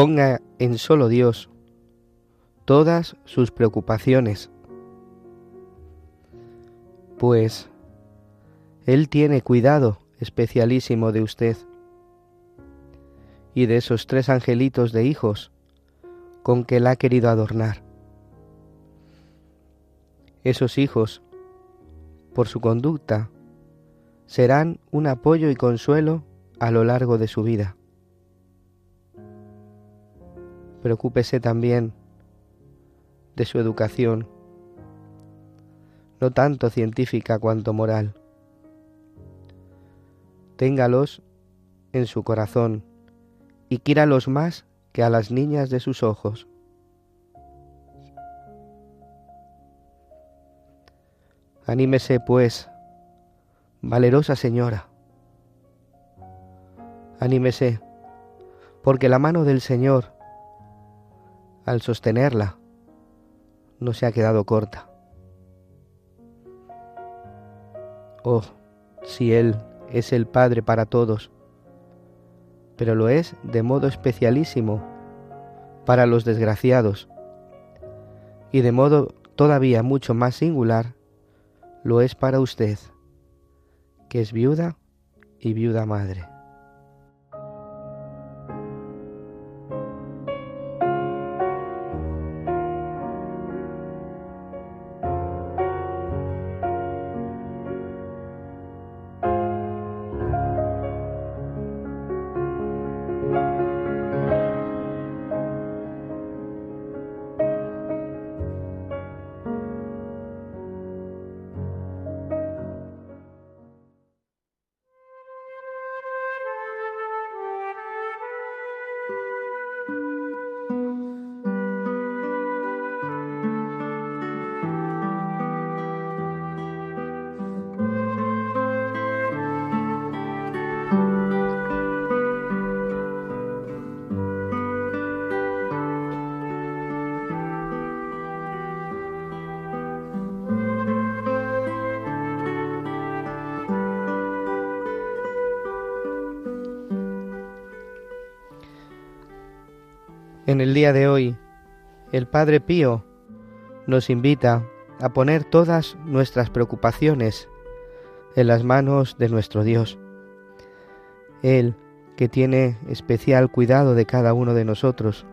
Ponga en solo Dios todas sus preocupaciones, pues Él tiene cuidado especialísimo de usted y de esos tres angelitos de hijos con que la ha querido adornar. Esos hijos, por su conducta, serán un apoyo y consuelo a lo largo de su vida. Preocúpese también de su educación, no tanto científica cuanto moral. Téngalos en su corazón y quíralos más que a las niñas de sus ojos. Anímese, pues, valerosa señora. Anímese, porque la mano del Señor, al sostenerla, no se ha quedado corta. Oh, si Él es el Padre para todos, pero lo es de modo especialísimo para los desgraciados, y de modo todavía mucho más singular lo es para usted, que es viuda y viuda madre. En el día de hoy, el Padre Pío nos invita a poner todas nuestras preocupaciones en las manos de nuestro Dios. Él, que tiene especial cuidado de cada uno de nosotros,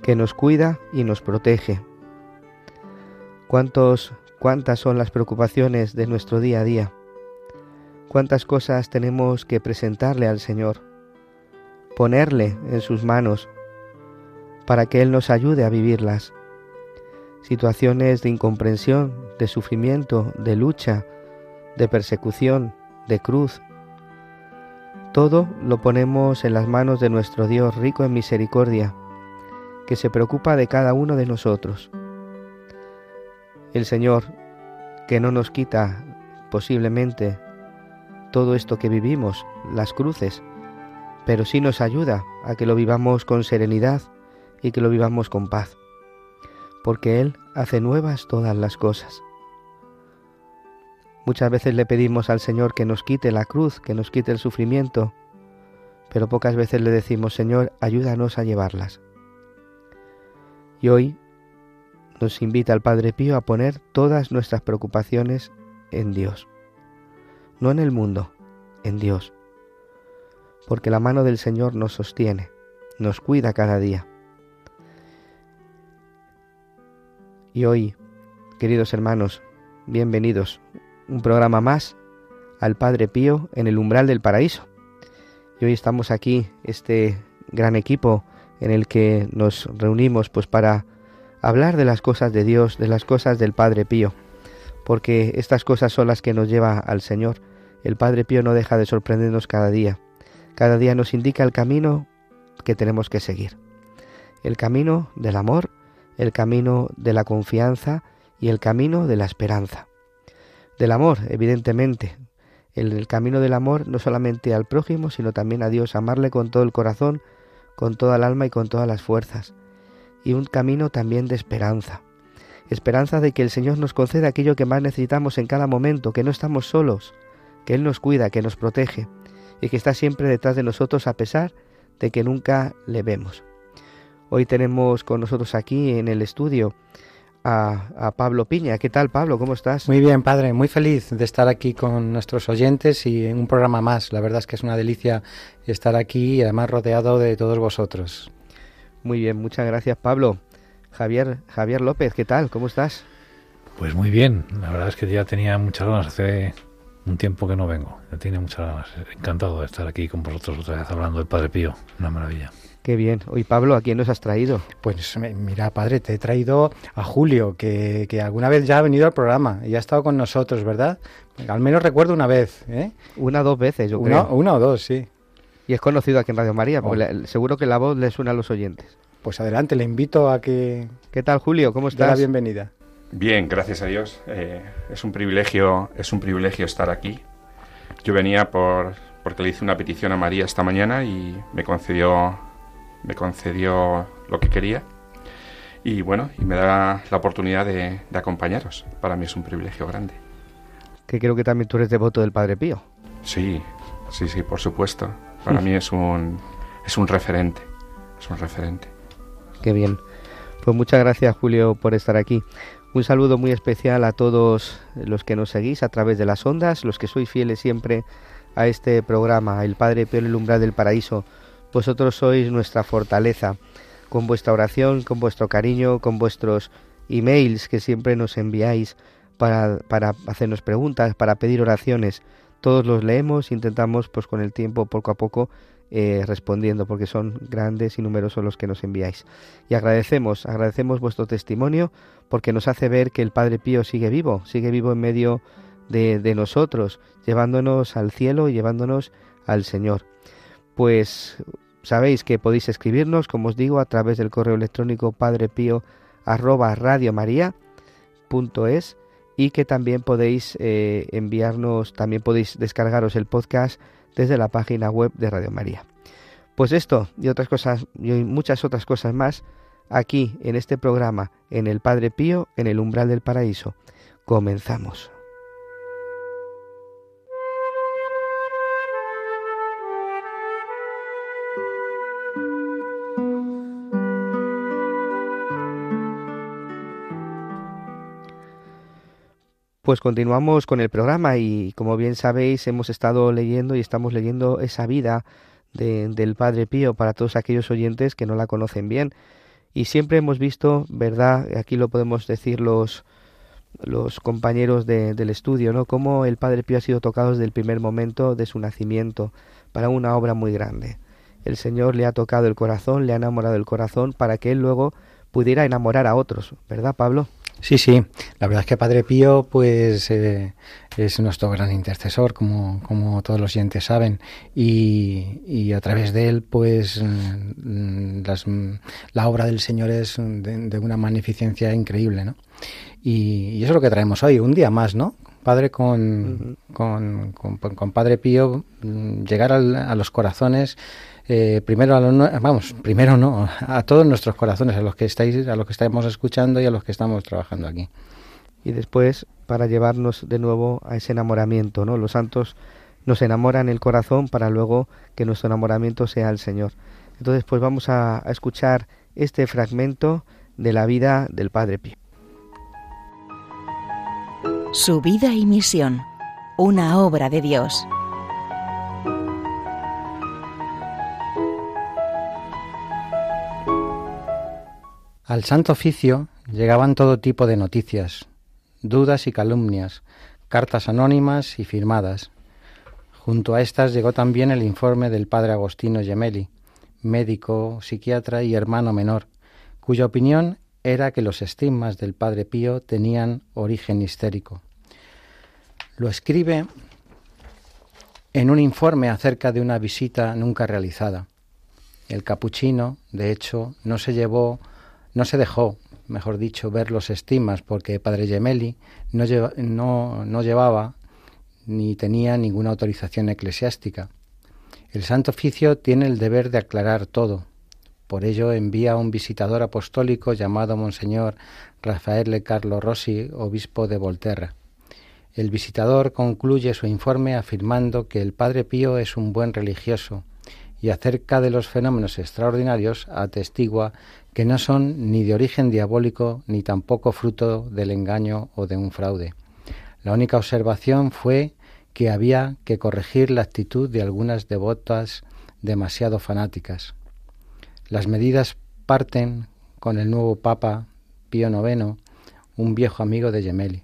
que nos cuida y nos protege. ¿Cuántos, cuántas son las preocupaciones de nuestro día a día? ¿Cuántas cosas tenemos que presentarle al Señor? Ponerle en sus manos para que Él nos ayude a vivirlas. Situaciones de incomprensión, de sufrimiento, de lucha, de persecución, de cruz. Todo lo ponemos en las manos de nuestro Dios rico en misericordia, que se preocupa de cada uno de nosotros. El Señor, que no nos quita posiblemente todo esto que vivimos, las cruces, pero sí nos ayuda a que lo vivamos con serenidad, y que lo vivamos con paz, porque Él hace nuevas todas las cosas. Muchas veces le pedimos al Señor que nos quite la cruz, que nos quite el sufrimiento, pero pocas veces le decimos, Señor, ayúdanos a llevarlas. Y hoy nos invita el Padre Pío a poner todas nuestras preocupaciones en Dios. no en el mundo, en Dios. Porque la mano del Señor nos sostiene, nos cuida cada día. Y hoy, queridos hermanos, bienvenidos, un programa más al Padre Pío en el umbral del paraíso. Y hoy estamos aquí, este gran equipo en el que nos reunimos pues para hablar de las cosas de Dios, de las cosas del Padre Pío, porque estas cosas son las que nos lleva al Señor. El Padre Pío no deja de sorprendernos cada día. Cada día nos indica el camino que tenemos que seguir. El camino del amor, el camino de la confianza y el camino de la esperanza. Del amor, evidentemente, el, camino del amor no solamente al prójimo, sino también a Dios, amarle con todo el corazón, con toda el alma y con todas las fuerzas. Y un camino también de esperanza. Esperanza de que el Señor nos conceda aquello que más necesitamos en cada momento, que no estamos solos, que Él nos cuida, que nos protege y que está siempre detrás de nosotros a pesar de que nunca le vemos. Hoy tenemos con nosotros aquí en el estudio a, Pablo Piña. ¿Qué tal, Pablo? ¿Cómo estás? Muy bien, padre. Muy feliz de estar aquí con nuestros oyentes y en un programa más. La verdad es que es una delicia estar aquí y además rodeado de todos vosotros. Muy bien, muchas gracias, Pablo. Javier, Javier López, ¿qué tal? ¿Cómo estás? Pues muy bien. La verdad es que ya tenía muchas ganas. Hace un tiempo que no vengo. Ya tiene muchas ganas. Encantado de estar aquí con vosotros otra vez hablando del Padre Pío. Una maravilla. Qué bien. Hoy, Pablo, ¿a quién nos has traído? Pues mira, padre, te he traído a Julio, que, que alguna vez ya ha venido al programa y ha estado con nosotros, ¿verdad? Al menos recuerdo una vez. ¿eh? Una o dos veces, yo una, creo. Una o dos, sí. Y es conocido aquí en Radio María, porque oh. seguro que la voz le suena a los oyentes. Pues adelante, le invito a que... ¿Qué tal, Julio? ¿Cómo estás? la bienvenida. Bien, gracias a Dios. Eh, es un privilegio, es un privilegio estar aquí. Yo venía por porque le hice una petición a María esta mañana y me concedió me concedió lo que quería y bueno, y me da la oportunidad de, acompañaros. Para mí es un privilegio grande. Que creo que también tú eres devoto del Padre Pío. Sí, sí, sí, por supuesto. Para mí es un, es un referente, es un referente. Qué bien. Pues muchas gracias Julio por estar aquí. Un saludo muy especial a todos los que nos seguís a través de las ondas, los que sois fieles siempre a este programa, El Padre Pío en el umbral del paraíso vosotros sois nuestra fortaleza, con vuestra oración, con vuestro cariño, con vuestros emails que siempre nos enviáis para, para hacernos preguntas, para pedir oraciones. Todos los leemos, intentamos pues con el tiempo poco a poco eh, respondiendo porque son grandes y numerosos los que nos enviáis. Y agradecemos, agradecemos vuestro testimonio porque nos hace ver que el Padre Pío sigue vivo, sigue vivo en medio de, de nosotros, llevándonos al cielo y llevándonos al Señor pues sabéis que podéis escribirnos, como os digo, a través del correo electrónico padrepío y que también podéis eh, enviarnos, también podéis descargaros el podcast desde la página web de Radio María. Pues esto y otras cosas y muchas otras cosas más aquí en este programa en el Padre Pío en el umbral del paraíso. Comenzamos. Pues continuamos con el programa y como bien sabéis hemos estado leyendo y estamos leyendo esa vida del Padre Pío para todos aquellos oyentes que no la conocen bien. Y siempre hemos visto, ¿verdad? Aquí lo podemos decir los, los compañeros del estudio, ¿no? Cómo el Padre Pío ha sido tocado desde el primer momento de su nacimiento para una obra muy grande. El Señor le ha tocado el corazón, le ha enamorado el corazón para que él luego pudiera enamorar a otros, ¿verdad, Pablo? Sí, sí. La verdad es que Padre Pío, pues, eh, es nuestro gran intercesor, como, como todos los oyentes saben, y, y a través de él, pues, mm, las, la obra del Señor es de, una magnificencia increíble, ¿no? Y, eso es lo que traemos hoy, un día más, ¿no? Padre con, con, con, Padre Pío, mm, llegar a los corazones eh, primero a los, vamos, primero no, a todos nuestros corazones, a los que estáis, a los que estamos escuchando y a los que estamos trabajando aquí. Y después para llevarnos de nuevo a ese enamoramiento, ¿no? Los santos nos enamoran el corazón para luego que nuestro enamoramiento sea el Señor. Entonces, pues vamos a, a escuchar este fragmento de la vida del Padre Pío. Su vida y misión una obra de Dios. Al Santo Oficio llegaban todo tipo de noticias, dudas y calumnias, cartas anónimas y firmadas. Junto a estas llegó también el informe del padre Agostino Gemelli, médico, psiquiatra y hermano menor, cuya opinión era que los estigmas del padre Pío tenían origen histérico. Lo escribe en un informe acerca de una visita nunca realizada. El capuchino, de hecho, no se llevó no se dejó, mejor dicho, ver los estigmas porque Padre Gemelli no, no, no llevaba ni tenía ninguna autorización eclesiástica. El Santo Oficio tiene el deber de aclarar todo. Por ello envía a un visitador apostólico llamado Monseñor Rafael Carlo Rossi, obispo de Volterra. El visitador concluye su informe afirmando que el Padre Pío es un buen religioso y acerca de los fenómenos extraordinarios atestigua que no son ni de origen diabólico ni tampoco fruto del engaño o de un fraude. La única observación fue que había que corregir la actitud de algunas devotas demasiado fanáticas. Las medidas parten con el nuevo Papa Pío IX, un viejo amigo de Gemelli.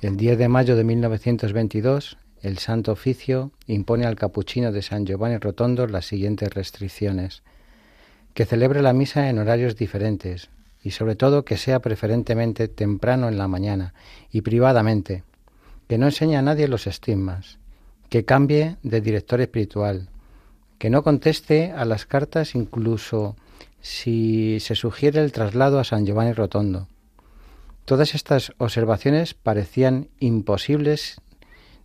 El 10 de mayo de 1922, el Santo Oficio impone al capuchino de San Giovanni Rotondo las siguientes restricciones. Que celebre la misa en horarios diferentes y sobre todo que sea preferentemente temprano en la mañana y privadamente, que no enseñe a nadie los estigmas, que cambie de director espiritual, que no conteste a las cartas incluso si se sugiere el traslado a San Giovanni Rotondo. Todas estas observaciones parecían imposibles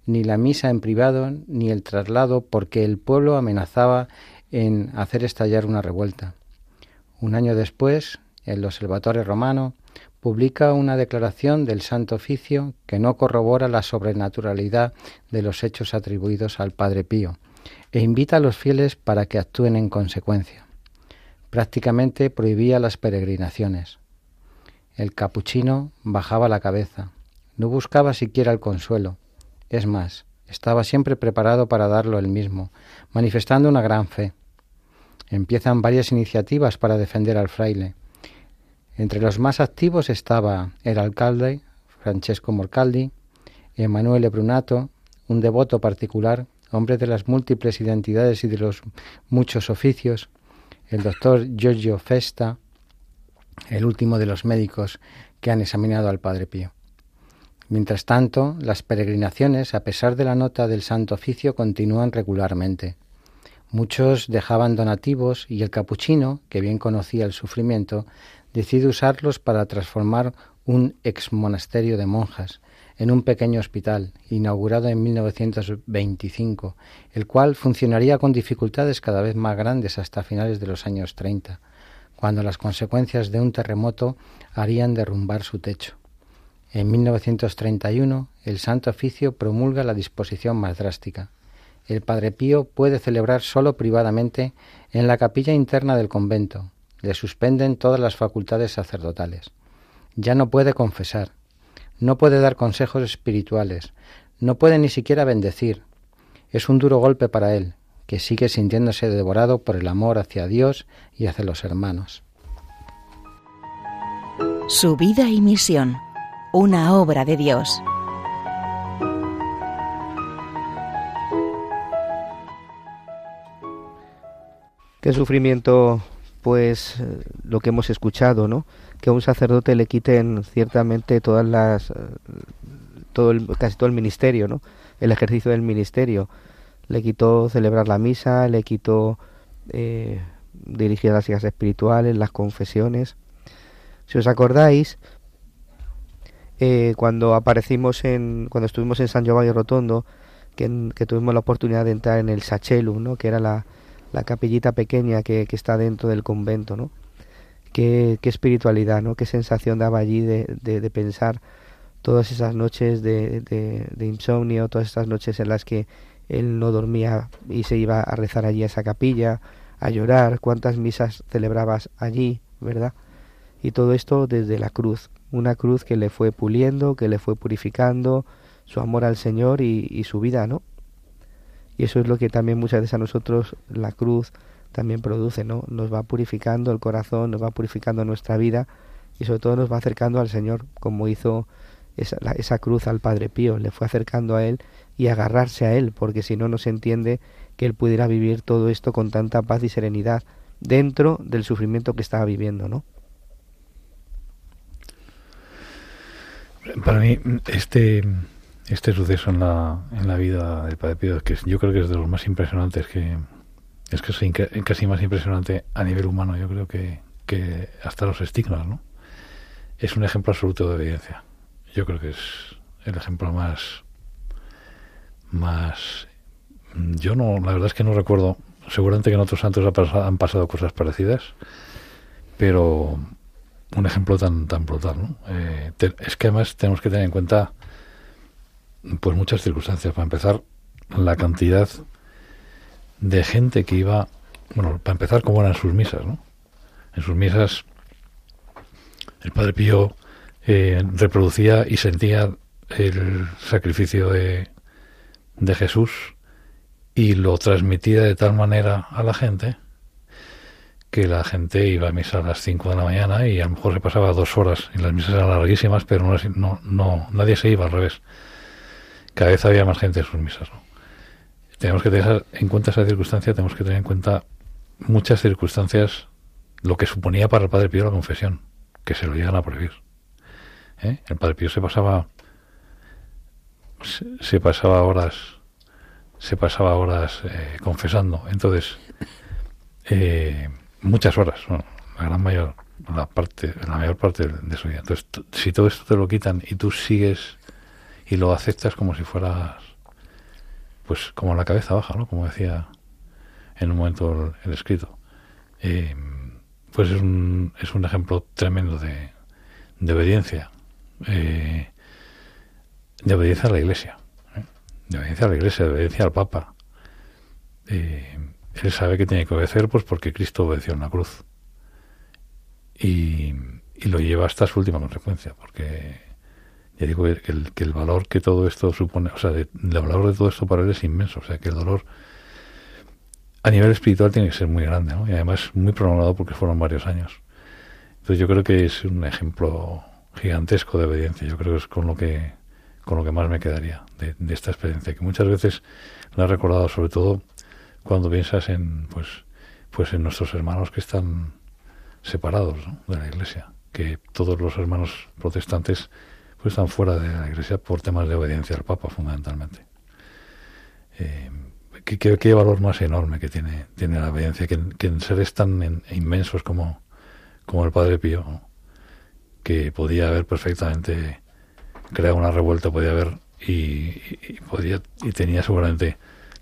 ni la misa en privado ni el traslado porque el pueblo amenazaba en hacer estallar una revuelta. Un año después, el Observatorio Romano publica una declaración del Santo Oficio que no corrobora la sobrenaturalidad de los hechos atribuidos al Padre Pío e invita a los fieles para que actúen en consecuencia. Prácticamente prohibía las peregrinaciones. El capuchino bajaba la cabeza, no buscaba siquiera el consuelo. Es más, estaba siempre preparado para darlo él mismo, manifestando una gran fe. Empiezan varias iniciativas para defender al fraile. Entre los más activos estaba el alcalde, Francesco Morcaldi, Emanuele Brunato, un devoto particular, hombre de las múltiples identidades y de los muchos oficios, el doctor Giorgio Festa, el último de los médicos que han examinado al Padre Pío. Mientras tanto, las peregrinaciones, a pesar de la nota del Santo Oficio, continúan regularmente. Muchos dejaban donativos y el capuchino, que bien conocía el sufrimiento, decide usarlos para transformar un ex monasterio de monjas en un pequeño hospital, inaugurado en 1925, el cual funcionaría con dificultades cada vez más grandes hasta finales de los años 30, cuando las consecuencias de un terremoto harían derrumbar su techo. En 1931, el Santo Oficio promulga la disposición más drástica. El Padre Pío puede celebrar solo privadamente en la capilla interna del convento. Le suspenden todas las facultades sacerdotales. Ya no puede confesar, no puede dar consejos espirituales, no puede ni siquiera bendecir. Es un duro golpe para él, que sigue sintiéndose devorado por el amor hacia Dios y hacia los hermanos. Su vida y misión una obra de Dios. Qué sufrimiento, pues, eh, lo que hemos escuchado, ¿no? Que a un sacerdote le quiten ciertamente todas las, eh, todo el, casi todo el ministerio, ¿no? El ejercicio del ministerio. Le quitó celebrar la misa, le quitó eh, dirigir las hijas espirituales, las confesiones. Si os acordáis, eh, cuando aparecimos en, cuando estuvimos en San Giovanni Rotondo, que, que, tuvimos la oportunidad de entrar en el Sachelum, ¿no? que era la, la capillita pequeña que, que, está dentro del convento, ¿no? Qué, qué espiritualidad, ¿no? Qué sensación daba allí de, de, de pensar todas esas noches de, de, insomnio, todas esas noches en las que él no dormía y se iba a rezar allí a esa capilla, a llorar, cuántas misas celebrabas allí, ¿verdad? Y todo esto desde la cruz, una cruz que le fue puliendo, que le fue purificando, su amor al Señor y, su vida, ¿no? Y eso es lo que también muchas veces a nosotros la cruz también produce, ¿no? Nos va purificando el corazón, nos va purificando nuestra vida y sobre todo nos va acercando al Señor, como hizo esa, esa cruz al Padre Pío, le fue acercando a Él y agarrarse a Él, porque si no, no se entiende que Él pudiera vivir todo esto con tanta paz y serenidad dentro del sufrimiento que estaba viviendo, ¿no? Para mí, este, este suceso en la, en la vida del Padre Pío, que yo creo que es de los más impresionantes, que es que es casi más impresionante a nivel humano, yo creo que, que hasta los estigmas, ¿no? Es un ejemplo absoluto de obediencia. Yo creo que es el ejemplo más, más, yo no, la verdad es que no recuerdo, seguramente que en otros santos han pasado cosas parecidas, pero un ejemplo tan tan brutal, ¿no? Eh, es que además tenemos que tener en cuenta pues muchas circunstancias. Para empezar, la cantidad de gente que iba, bueno, para empezar, cómo eran sus misas, ¿no? En sus misas, el Padre Pío eh, reproducía y sentía el sacrificio de, de Jesús y lo transmitía de tal manera a la gente que la gente iba a misa a las 5 de la mañana y a lo mejor se pasaba dos horas y las misas larguísimas, pero no, no, nadie se iba al revés. Cada vez había más gente en sus misas. Tenemos que tener en cuenta esa circunstancia, tenemos que tener en cuenta muchas circunstancias, lo que suponía para el Padre Pío la confesión, que se lo llegan a prohibir. ¿Eh? El Padre Pío se pasaba se, pasaba horas se pasaba horas eh, confesando. Entonces, eh, muchas horas, la gran mayor, la parte, la mayor parte de su día. Entonces, si todo esto te lo quitan y tú sigues y lo aceptas como si fueras, pues como la cabeza baja, ¿no? Como decía en un momento el, escrito. Eh, pues es un, es un ejemplo tremendo de, de obediencia. Eh, de obediencia a la Iglesia. ¿eh? De obediencia a la Iglesia, de obediencia al Papa. Eh, él sabe que tiene que obedecer pues porque Cristo obedeció en la cruz. Y, lo lleva hasta su última consecuencia, porque ya digo que el, valor que todo esto supone, o sea, el valor de todo esto para él es inmenso, o sea, que el dolor a nivel espiritual tiene que ser muy grande, ¿no? Y además muy prolongado porque fueron varios años. Entonces yo creo que es un ejemplo gigantesco de obediencia, yo creo que es con lo que con lo que más me quedaría de, de esta experiencia, que muchas veces la he recordado sobre todo cuando piensas en pues pues en nuestros hermanos que están separados de la iglesia que todos los hermanos protestantes pues están fuera de la iglesia por temas de obediencia al papa fundamentalmente. Eh, ¿qué, valor más enorme que tiene tiene la obediencia que, en seres tan inmensos como como el padre Pío que podía haber perfectamente creado una revuelta podía haber y podía y tenía seguramente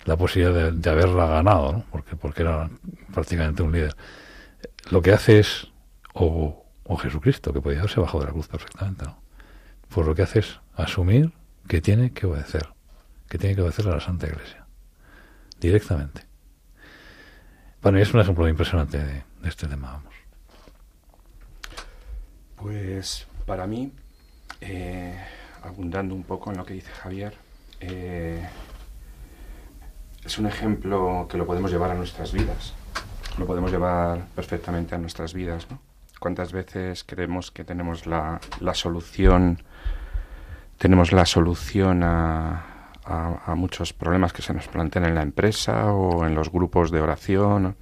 la posibilidad de, haberla ganado, ¿no? porque, porque era prácticamente un líder. Lo que hace es, o, Jesucristo, que podía haberse bajado de la cruz perfectamente, ¿no? pues lo que hace es asumir que tiene que obedecer, que tiene que obedecer a la Santa Iglesia, directamente. Bueno, y es un ejemplo impresionante de, este tema, vamos. Pues para mí, eh, abundando un poco en lo que dice Javier, eh, es un ejemplo que lo podemos llevar a nuestras vidas. Lo podemos llevar perfectamente a nuestras vidas, ¿no? ¿Cuántas veces creemos que tenemos la, la solución, tenemos la solución a, a, muchos problemas que se nos plantean en la empresa o en los grupos de oración?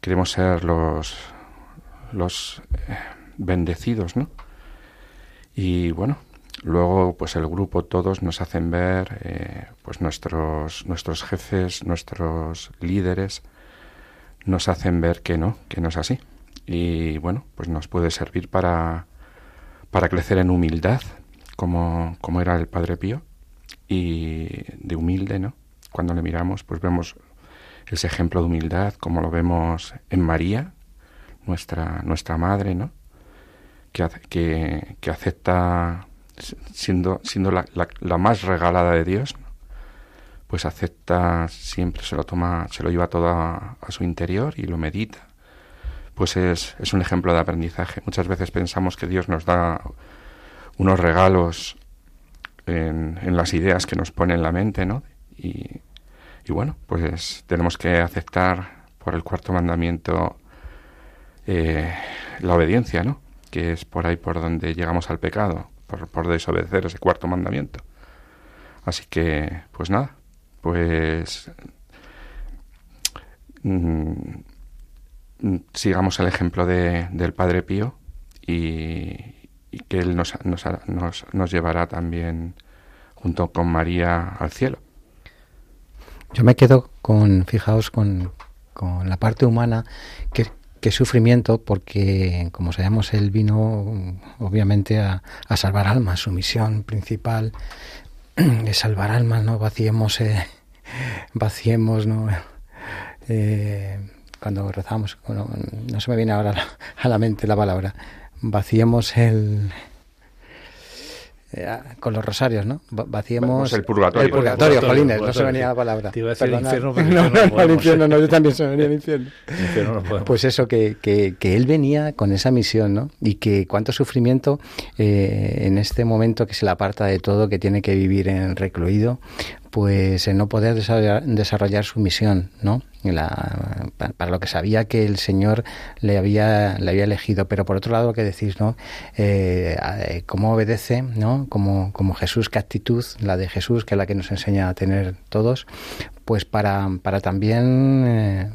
Queremos ser los, los eh, bendecidos, ¿no? Y bueno, Luego, pues el grupo, todos nos hacen ver, eh, pues nuestros, nuestros jefes, nuestros líderes, nos hacen ver que no, que no es así. Y bueno, pues nos puede servir para, para crecer en humildad, como, como era el Padre Pío, y de humilde, ¿no? Cuando le miramos, pues vemos ese ejemplo de humildad, como lo vemos en María, nuestra, nuestra madre, ¿no? Que, que, que acepta siendo, siendo la, la, más regalada de Dios, pues acepta siempre, se lo toma, se lo lleva todo a, su interior y lo medita. Pues es, es, un ejemplo de aprendizaje. Muchas veces pensamos que Dios nos da unos regalos en, las ideas que nos pone en la mente, ¿no? Y, y bueno, pues tenemos que aceptar por el cuarto mandamiento eh, la obediencia, ¿no? Que es por ahí por donde llegamos al pecado, por, desobedecer ese cuarto mandamiento. Así que, pues nada, pues mm, sigamos el ejemplo de, del Padre Pío y, y que Él nos, nos, nos, nos llevará también junto con María al cielo. Yo me quedo con, fijaos, con, con la parte humana, que, que sufrimiento, porque como sabemos, él vino obviamente a, a salvar almas, su misión principal es salvar almas, ¿no? Vaciemos, eh, vaciemos, ¿no? Eh, cuando rezamos, bueno, no se me viene ahora a la mente la palabra, vaciemos el, eh, con los rosarios, ¿no? Vaciemos el purgatorio. El purgatorio, El purgatorio, Jolines, el no se purgatorio, venía la palabra. Te iba a decir Perdonad. infierno, pero no, no, no no, podemos. infierno, no, yo también se venía el infierno. Infierno no. Pues eso, que, que, que él venía con esa misión, ¿no? Y que cuánto sufrimiento eh, en este momento que se le aparta de todo, que tiene que vivir en recluido, pues no poder desarrollar, su misión, ¿no? La- pa- para lo que sabía que el Señor le había, le había elegido. Pero por otro lado, lo que decís, ¿no? Eh, eh, cómo obedece, ¿no? Como, como Jesús, qué actitud, la de Jesús, que es la que nos enseña a tener todos, pues para, para también eh,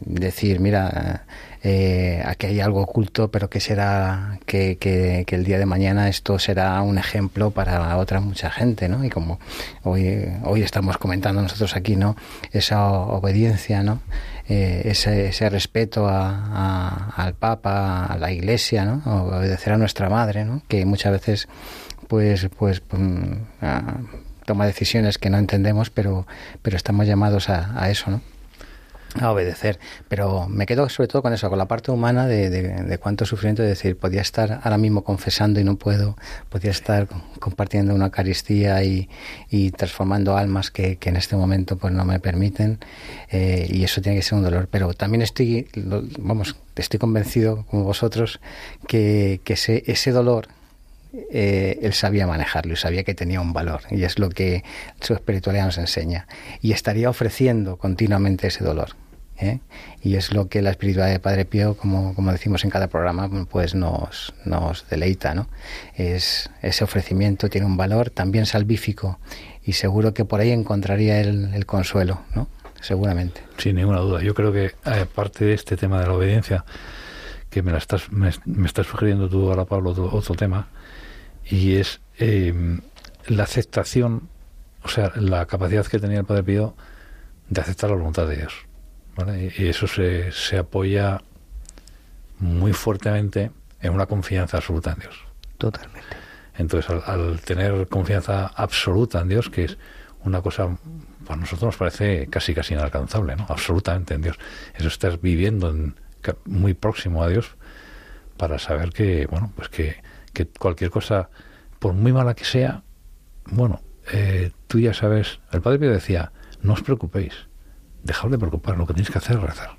decir, mira, eh, aquí hay algo oculto, pero que será que, que, que el día de mañana esto será un ejemplo para otra mucha gente, ¿no? Y como hoy, hoy estamos comentando nosotros aquí, ¿no? Esa obediencia, ¿no? Eh, ese, respeto a, al Papa, a la Iglesia, ¿no? Obedecer a nuestra madre, ¿no? Que muchas veces, pues, pues, mm, ah, toma decisiones que no entendemos, pero, pero estamos llamados a eso, ¿no? A obedecer. Pero me quedo sobre todo con eso, con la parte humana de, de, de cuánto sufrimiento, de decir, podía estar ahora mismo confesando y no puedo, podía estar compartiendo una Eucaristía y, y transformando almas que, que en este momento pues no me permiten eh, y eso tiene que ser un dolor. Pero también estoy, vamos, estoy convencido como vosotros que, que ese, ese dolor eh, él sabía manejarlo y sabía que tenía un valor y es lo que su espiritualidad nos enseña y estaría ofreciendo continuamente ese dolor ¿eh? y es lo que la espiritualidad de Padre Pío como, como decimos en cada programa pues nos, nos deleita ¿no? es ese ofrecimiento tiene un valor también salvífico y seguro que por ahí encontraría el, el consuelo ¿no? seguramente Sin ninguna duda. Yo creo que aparte de este tema de la obediencia, que me la estás, me, me estás sugiriendo tú ahora, Pablo, otro, otro tema, y es eh, la aceptación, o sea, la capacidad que tenía el Padre Pío de aceptar la voluntad de Dios. ¿vale? Y eso se, se apoya muy fuertemente en una confianza absoluta en Dios. Totalmente. Entonces, al, al tener confianza absoluta en Dios, que es una cosa, para nosotros nos parece casi casi inalcanzable, ¿no? Absolutamente en Dios. Eso estás viviendo en- muy próximo a Dios para saber que, bueno, pues que, que cualquier cosa, por muy mala que sea, bueno, eh, tú ya sabes, el Padre Pío decía, no os preocupéis, dejad de preocupar, lo que tenéis que hacer es rezar,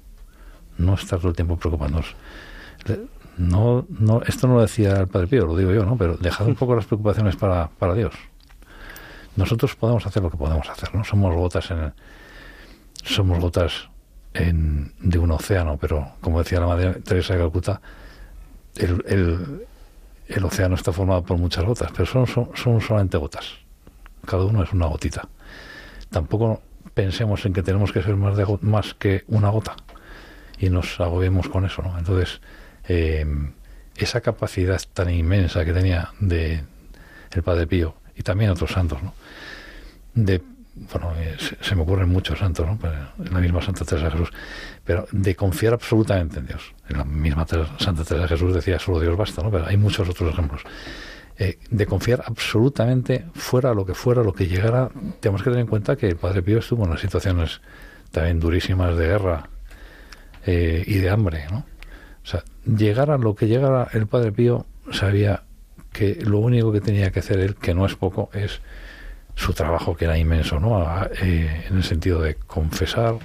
no estar todo el tiempo preocupándoos. Le- No, no, esto no lo decía el Padre Pío, lo digo yo, ¿no? Pero dejad un poco las preocupaciones para, para Dios. Nosotros podemos hacer lo que podemos hacer, ¿no? Somos gotas en somos gotas en, de un océano, pero como decía la Madre Teresa de Calcuta, el, el océano está formado por muchas gotas, pero son, solamente gotas. Cada uno es una gotita. Tampoco pensemos en que tenemos que ser más, de, más que una gota y nos agobiemos con eso, ¿no? Entonces, eh, esa capacidad tan inmensa que tenía el Padre Pío y también otros santos, ¿no? De, bueno, eh, se, se me ocurren muchos santos, ¿no? Pero la misma Santa Teresa de Jesús, pero de confiar absolutamente en Dios. En la misma Santa Teresa de Jesús decía solo Dios basta, ¿no? Pero hay muchos otros ejemplos. Eh, de confiar absolutamente fuera lo que fuera, lo que llegara. Tenemos que tener en cuenta que el Padre Pío estuvo en unas situaciones también durísimas de guerra eh, y de hambre, ¿no? O sea, llegara lo que llegara el Padre Pío, sabía que lo único que tenía que hacer él, que no es poco, es su trabajo que era inmenso, ¿no? Eh, en el sentido de confesar,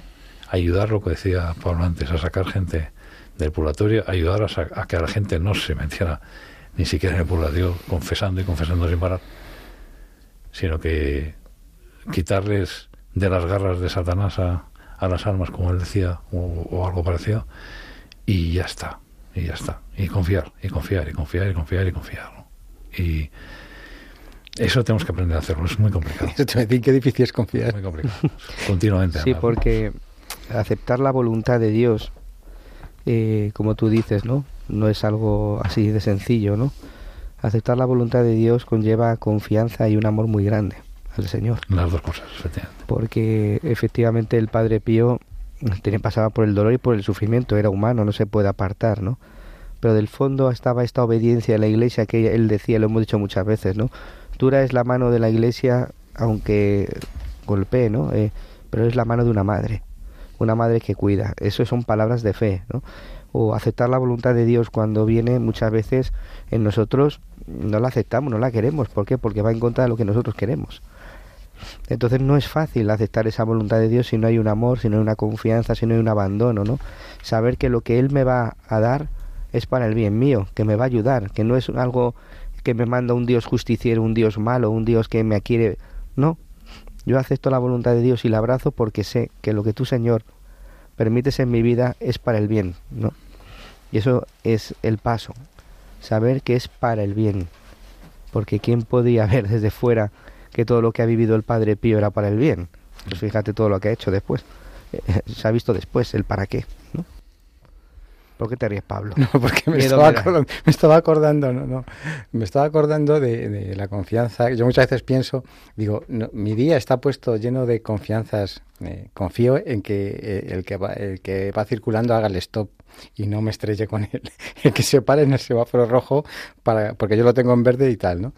ayudar, lo que decía Pablo antes, a sacar gente del purgatorio, ayudar a, a que la gente no se metiera ni siquiera en el purgatorio, confesando y confesando sin parar. sino que quitarles de las garras de Satanás a, a las almas, como él decía, o, algo parecido, y ya está, y ya está. Y confiar, y confiar, y confiar, y confiar, y confiar. Y eso tenemos que aprender a hacerlo, es muy complicado. Eso te decir qué difícil es confiar. Muy complicado, continuamente. Sí, porque aceptar la voluntad de Dios, eh, como tú dices, ¿no? No es algo así de sencillo, ¿no? Aceptar la voluntad de Dios conlleva confianza y un amor muy grande al Señor. Las dos cosas, efectivamente. Porque efectivamente el Padre Pío tenía, pasaba por el dolor y por el sufrimiento, era humano, no se puede apartar, ¿no? Pero del fondo estaba esta obediencia a la Iglesia que él decía, lo hemos dicho muchas veces, ¿no? Dura es la mano de la Iglesia, aunque golpee, ¿no? Eh, pero es la mano de una madre, una madre que cuida. Eso son palabras de fe, ¿no? O aceptar la voluntad de Dios cuando viene muchas veces en nosotros no la aceptamos, no la queremos. ¿Por qué? Porque va en contra de lo que nosotros queremos. Entonces no es fácil aceptar esa voluntad de Dios si no hay un amor, si no hay una confianza, si no hay un abandono, ¿no? Saber que lo que Él me va a dar es para el bien mío, que me va a ayudar, que no es algo que me manda un Dios justiciero, un Dios malo, un Dios que me quiere. No, yo acepto la voluntad de Dios y la abrazo porque sé que lo que tú, Señor, permites en mi vida es para el bien, ¿no? Y eso es el paso, saber que es para el bien, porque ¿quién podía ver desde fuera que todo lo que ha vivido el Padre Pío era para el bien? Pues fíjate todo lo que ha hecho después, se ha visto después el para qué. ¿Por qué te ríes, Pablo? No, porque me, estaba acordando, me estaba acordando, no, no, me estaba acordando de, la confianza. Yo muchas veces pienso, digo, mi día está puesto lleno de confianzas. Eh, confío en que eh, el que va, el que va circulando haga el stop y no me estrelle con él. El que se pare en el semáforo rojo para, porque yo lo tengo en verde y tal, ¿no?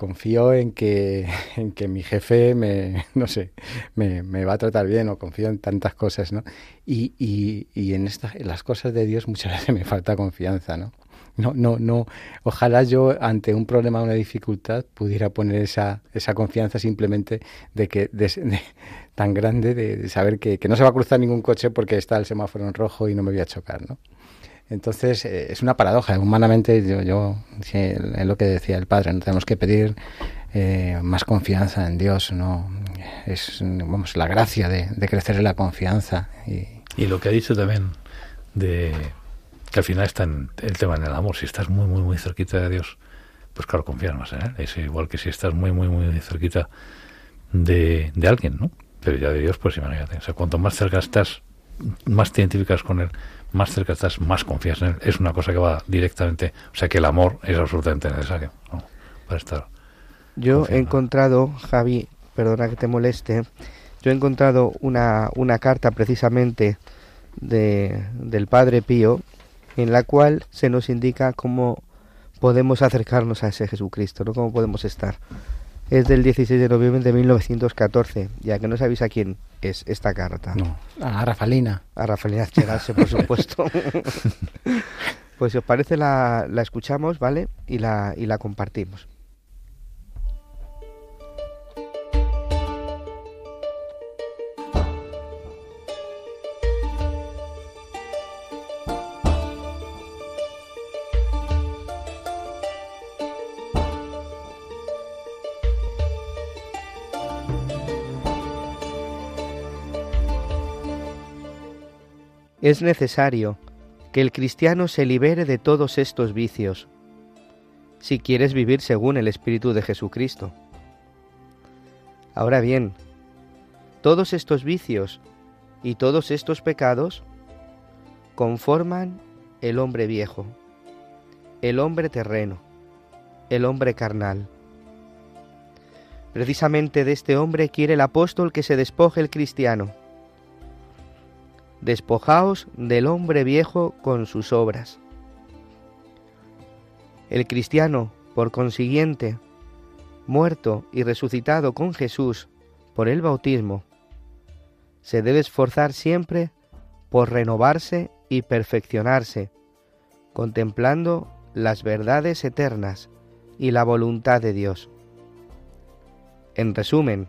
Confío en que, en que mi jefe me, no sé, me, me, va a tratar bien o confío en tantas cosas, ¿no? Y, y, y en, estas, en las cosas de Dios muchas veces me falta confianza, ¿no? No, no, no. Ojalá yo ante un problema, una dificultad, pudiera poner esa, esa confianza simplemente de que de, tan grande de, saber que, que, no se va a cruzar ningún coche porque está el semáforo en rojo y no me voy a chocar, ¿no? Entonces, eh, es una paradoja. Humanamente, yo, yo es lo que decía el padre, no tenemos que pedir eh, más confianza en Dios, ¿no? Es, vamos, la gracia de, crecer en la confianza. Y... y lo que ha dicho también de que al final está en el tema del amor. Si estás muy, muy, muy cerquita de Dios, pues claro, confías más en Él. Es igual que si estás muy, muy, muy cerquita de, de alguien, ¿no? Pero ya de Dios, pues imagínate. O sea, cuanto más cerca estás, más te identificas con Él, más cerca estás, más confías en él. Es una cosa que va directamente, o sea que el amor es absolutamente necesario para estar. Yo he encontrado, Javi, perdona que te moleste, yo he encontrado una, una carta precisamente de, del Padre Pío en la cual se nos indica cómo podemos acercarnos a ese Jesucristo, ¿no? Cómo podemos estar es del 16 de noviembre de 1914, ya que no sabéis a quién es esta carta. No, a Rafalina. A Rafalina Chegarse, por supuesto. pues si os parece la, la escuchamos, ¿vale? Y la, y la compartimos. Es necesario que el cristiano se libere de todos estos vicios, si quieres vivir según el Espíritu de Jesucristo. Ahora bien, todos estos vicios y todos estos pecados conforman el hombre viejo, el hombre terreno, el hombre carnal. Precisamente de este hombre quiere el apóstol que se despoje el cristiano despojaos del hombre viejo con sus obras. El cristiano, por consiguiente, muerto y resucitado con Jesús por el bautismo, se debe esforzar siempre por renovarse y perfeccionarse, contemplando las verdades eternas y la voluntad de Dios. En resumen,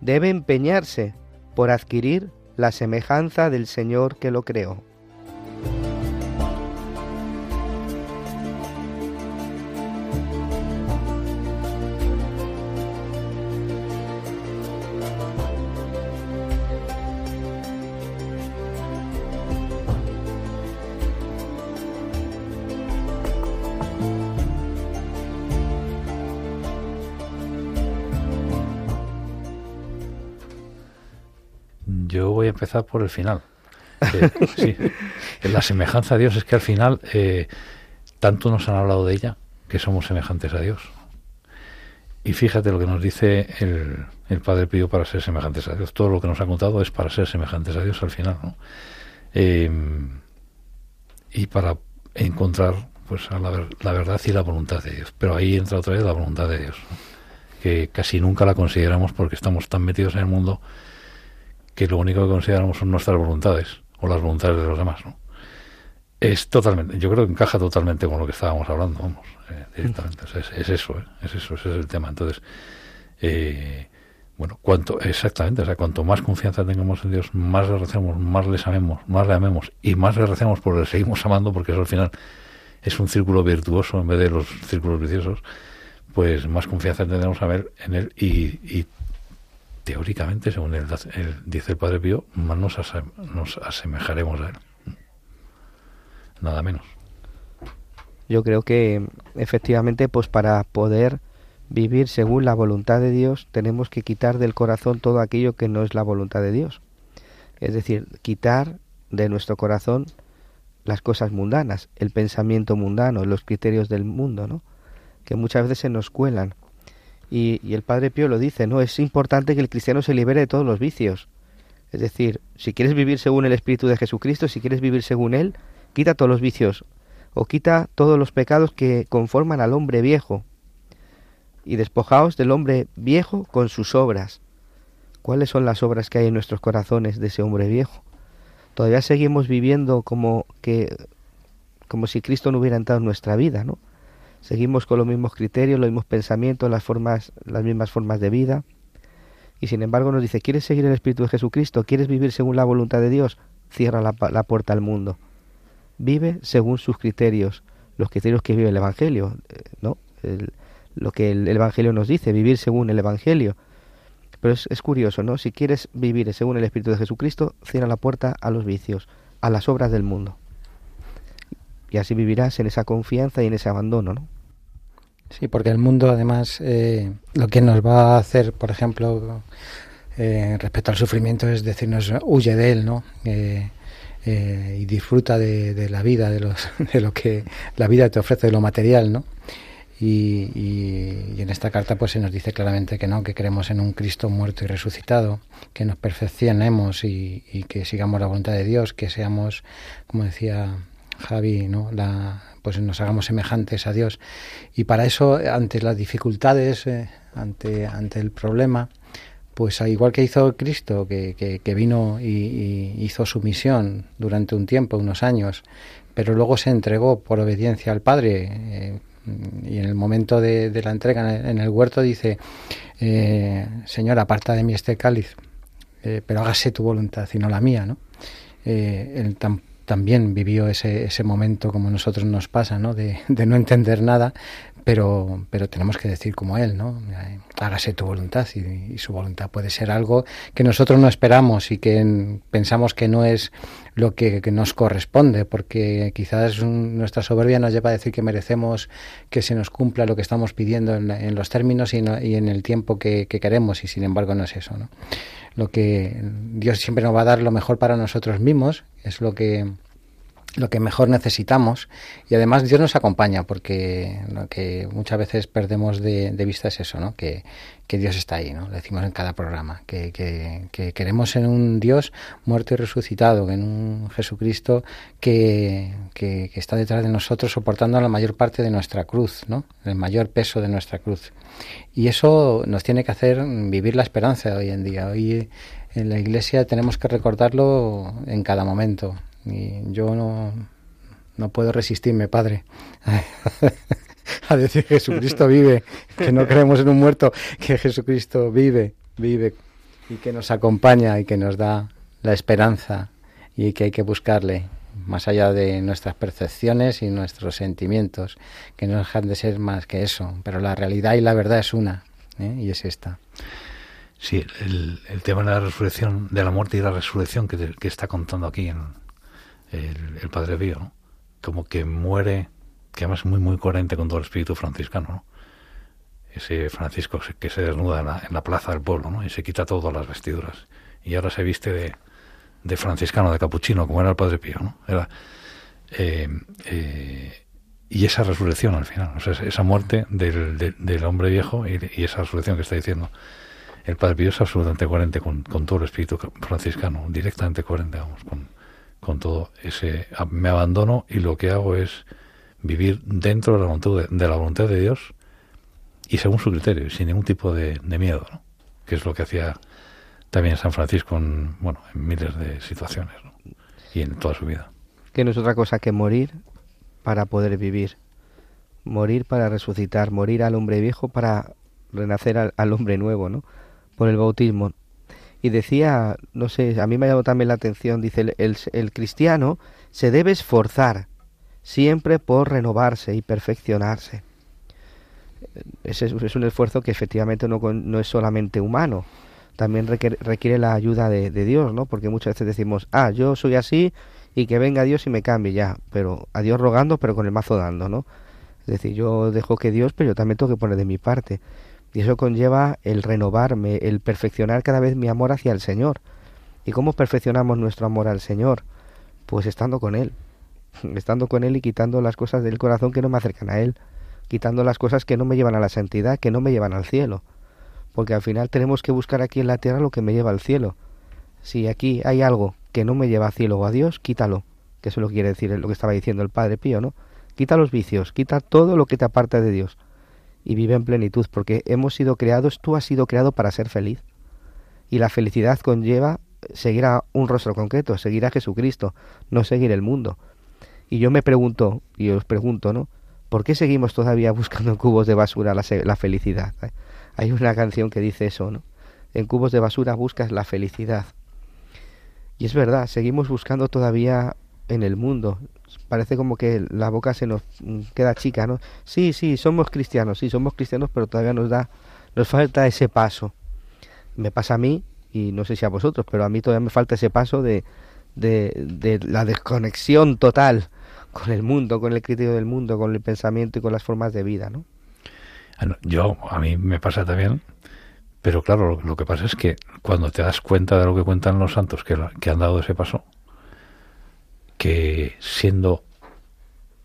debe empeñarse por adquirir la semejanza del Señor que lo creó. Empezar por el final. Eh, sí, la semejanza a Dios es que al final eh, tanto nos han hablado de ella que somos semejantes a Dios. Y fíjate lo que nos dice el, el Padre Pío para ser semejantes a Dios. Todo lo que nos ha contado es para ser semejantes a Dios al final. ¿no? Eh, y para encontrar pues a la, la, verdad y la voluntad de Dios. Pero ahí entra otra vez la voluntad de Dios, ¿no? que casi nunca la consideramos porque estamos tan metidos en el mundo que lo único que consideramos son nuestras voluntades o las voluntades de los demás. ¿no? Es totalmente, yo creo que encaja totalmente con lo que estábamos hablando, vamos, eh, directamente. Es, es, eso, ¿eh? es eso, ese es el tema. Entonces, eh, bueno, cuanto, exactamente, o sea, cuanto más confianza tengamos en Dios, más le recemos, más les amemos, más le amemos y más le recemos porque le seguimos amando, porque eso al final es un círculo virtuoso en vez de los círculos viciosos, pues más confianza tendremos a ver en él y, y teóricamente, según él, él, dice el Padre Pío, más nos, nos asemejaremos a él. Nada menos. Yo creo que efectivamente, pues para poder vivir según la voluntad de Dios, tenemos que quitar del corazón todo aquello que no es la voluntad de Dios. Es decir, quitar de nuestro corazón las cosas mundanas, el pensamiento mundano, los criterios del mundo, ¿no? Que muchas veces se nos cuelan. Y, el Padre Pío lo dice, ¿no? Es importante que el cristiano se libere de todos los vicios. Es decir, si quieres vivir según el Espíritu de Jesucristo, si quieres vivir según Él, quita todos los vicios o quita todos los pecados que conforman al hombre viejo y despojaos del hombre viejo con sus obras. ¿Cuáles son las obras que hay en nuestros corazones de ese hombre viejo? Todavía seguimos viviendo como que como si Cristo no hubiera entrado en nuestra vida, ¿no? Seguimos con los mismos criterios, los mismos pensamientos, las formas, las mismas formas de vida. Y sin embargo nos dice, ¿quieres seguir el Espíritu de Jesucristo? ¿Quieres vivir según la voluntad de Dios? Cierra la, la puerta al mundo. Vive según sus criterios, los criterios que vive el Evangelio, ¿no? El, lo que el, el, Evangelio nos dice, vivir según el Evangelio. Pero es, es, curioso, ¿no? Si quieres vivir según el Espíritu de Jesucristo, cierra la puerta a los vicios, a las obras del mundo. Y así vivirás en esa confianza y en ese abandono, ¿no? Sí, porque el mundo además eh, lo que nos va a hacer, por ejemplo, eh, respecto al sufrimiento es decirnos huye de él, ¿no? Eh, eh, y disfruta de, la vida, de, los, de lo que la vida te ofrece, de lo material, ¿no? Y, en esta carta pues se nos dice claramente que no, que creemos en un Cristo muerto y resucitado, que nos perfeccionemos y que sigamos la voluntad de Dios, que seamos, como decía Javi, ¿no? La, pues nos hagamos semejantes a Dios. Y para eso, ante las dificultades, eh, ante, ante el problema, pues igual que hizo Cristo, que, que, que vino y, hizo su misión durante un tiempo, unos años, pero luego se entregó por obediencia al Padre. Eh, y en el momento de, la entrega en el, huerto dice, eh, Señor, aparta de mí este cáliz, pero hágase tu voluntad y no la mía, ¿no? También vivió ese, ese, momento como nosotros nos pasa, ¿no? De, de no entender nada, pero, pero tenemos que decir como él, ¿no? Hágase tu voluntad y, y, su voluntad puede ser algo que nosotros no esperamos y que en, pensamos que no es lo que, que nos corresponde, porque quizás un, nuestra soberbia nos lleva a decir que merecemos que se nos cumpla lo que estamos pidiendo en, en los términos y, no, y, en el tiempo que, que, queremos y sin embargo no es eso, ¿no? Lo que Dios siempre nos va a dar lo mejor para nosotros mismos, es lo que lo que mejor necesitamos y además Dios nos acompaña porque lo que muchas veces perdemos de, vista es eso, ¿no? Que, que, Dios está ahí, ¿no? Lo decimos en cada programa, que, que, que, queremos en un Dios muerto y resucitado, en un Jesucristo que, que, está detrás de nosotros soportando la mayor parte de nuestra cruz, ¿no? El mayor peso de nuestra cruz. Y eso nos tiene que hacer vivir la esperanza hoy en día. Hoy en la iglesia tenemos que recordarlo en cada momento y yo no, no puedo resistirme, Padre, a decir Jesucristo vive, que no creemos en un muerto, que Jesucristo vive, vive y que nos acompaña y que nos da la esperanza y que hay que buscarle más allá de nuestras percepciones y nuestros sentimientos, que no dejan de ser más que eso, pero la realidad y la verdad es una, ¿eh? y es esta. Sí, el, el, tema de la resurrección, de la muerte y la resurrección que, que está contando aquí en, el, Padre Pío, ¿no? como que muere, que además es muy, muy coherente con todo el espíritu franciscano, ¿no? ese Francisco que se desnuda en la, en la plaza del pueblo ¿no? y se quita todas las vestiduras y ahora se viste de, franciscano, de capuchino, como era el Padre Pío, ¿no? Eh, eh, y esa resurrección al final, esa muerte del, del hombre viejo y, esa resurrección que está diciendo el Padre Pío es absolutamente coherente con, con todo el espíritu franciscano, directamente coherente, vamos, con, con todo ese... Me abandono y lo que hago es vivir dentro de la voluntad de, la voluntad de Dios y según su criterio, sin ningún tipo de, miedo, ¿no? que es lo que hacía también San Francisco en, bueno, en miles de situaciones y en toda su vida. Que no es otra cosa que morir para poder vivir, morir para resucitar, morir al hombre viejo para renacer al, hombre nuevo, ¿no? Por el bautismo. Y decía, no sé, a mí me ha llamado también la atención, dice, el, cristiano se debe esforzar siempre por renovarse y perfeccionarse. Ese es, un esfuerzo que efectivamente no, no es solamente humano, también requiere, la ayuda de, Dios, ¿no? Porque muchas veces decimos, ah, yo soy así y que venga Dios y me cambie ya, pero a Dios rogando, pero con el mazo dando, ¿no? Es decir, yo dejo que Dios, pero yo también tengo que poner de mi parte. Y eso conlleva el renovarme, el perfeccionar cada vez mi amor hacia el Señor. ¿Y cómo perfeccionamos nuestro amor al Señor? Pues estando con Él, estando con Él y quitando las cosas del corazón que no me acercan a Él, quitando las cosas que no me llevan a la santidad, que no me llevan al cielo. Porque al final tenemos que buscar aquí en la tierra lo que me lleva al cielo. Si aquí hay algo que no me lleva al cielo o a Dios, quítalo. Que eso lo quiere decir lo que estaba diciendo el Padre Pío, ¿no? Quita los vicios, quita todo lo que te aparta de Dios y vive en plenitud, porque hemos sido creados, tú has sido creado para ser feliz. Y la felicidad conlleva seguir a un rostro concreto, seguir a Jesucristo, no seguir el mundo. Y yo me pregunto, y os pregunto, ¿no? ¿Por qué seguimos todavía buscando en cubos de basura la, felicidad? ¿Eh? Hay una canción que dice eso, ¿no? En cubos de basura buscas la felicidad. Y es verdad, seguimos buscando todavía en el mundo. Parece como que la boca se nos queda chica, ¿no? Sí, sí, somos cristianos, sí, somos cristianos, pero todavía nos da, nos falta ese paso. Me pasa a mí, y no sé si a vosotros, pero a mí todavía me falta ese paso de, de, de la desconexión total con el mundo, con el criterio del mundo, con el pensamiento y con las formas de vida, ¿no? Ah, yo, a mí me pasa también, pero claro, lo, que pasa es que cuando te das cuenta de lo que cuentan los santos que, que han dado ese paso, que siendo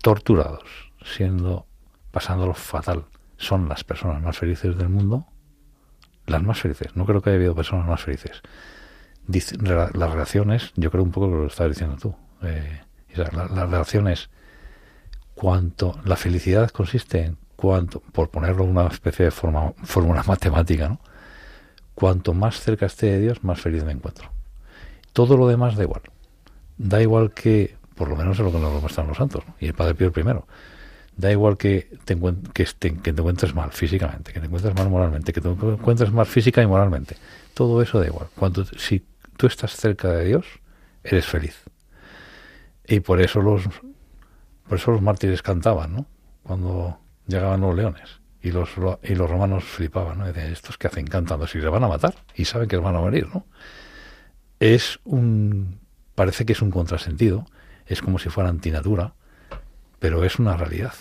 torturados, siendo pasándolo fatal, son las personas más felices del mundo, las más felices. No creo que haya habido personas más felices. Las relaciones, yo creo un poco lo que lo estás diciendo tú. Eh, la, relación es cuánto, la felicidad consiste en cuánto, por ponerlo en una especie de fórmula matemática, ¿no? Cuanto más cerca esté de Dios, más feliz me encuentro. Todo lo demás da igual. Da igual que, por lo menos es lo que nos muestran los santos, y el Padre Pío el primero. Da igual que te, que, que te encuentres mal físicamente, que te encuentres mal moralmente, que te encuentres mal física y moralmente. Todo eso da igual. Cuando, si tú estás cerca de Dios, eres feliz. Y por eso los, por eso los mártires cantaban, ¿no? Cuando llegaban los leones. Y los, y los romanos flipaban, ¿no? Decían, estos que hacen cantando, si les van a matar y saben que van a morir, ¿no? Es un, parece que es un contrasentido, es como si fuera antinatura, pero es una realidad,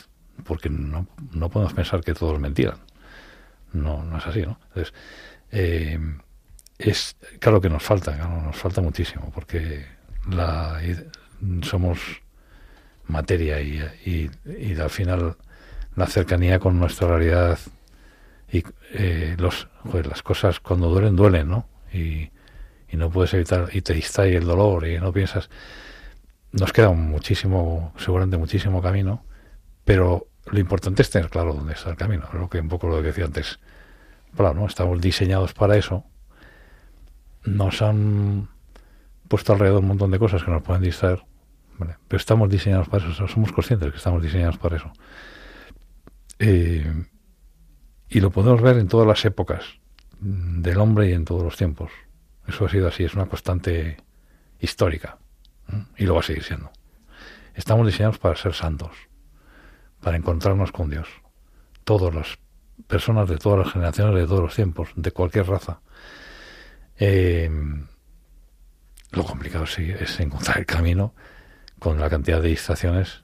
porque no, no podemos pensar que todos mentiran. No, no es así, ¿no? Entonces, eh, es claro que nos falta, nos falta muchísimo, porque la, somos materia y, y, al final la cercanía con nuestra realidad y eh, los las cosas cuando duelen duelen no y, y, no puedes evitar y te distrae el dolor y no piensas nos queda muchísimo seguramente muchísimo camino pero lo importante es tener claro dónde está el camino lo que un poco lo que decía antes claro no estamos diseñados para eso nos han puesto alrededor un montón de cosas que nos pueden distraer pero estamos diseñados para eso, somos conscientes que estamos diseñados para eso. Eh, y lo podemos ver en todas las épocas del hombre y en todos los tiempos. Eso ha sido así, es una constante histórica y lo va a seguir siendo. Estamos diseñados para ser santos, para encontrarnos con Dios. Todas las personas de todas las generaciones, de todos los tiempos, de cualquier raza. Eh, lo complicado sí, es encontrar el camino con la cantidad de distracciones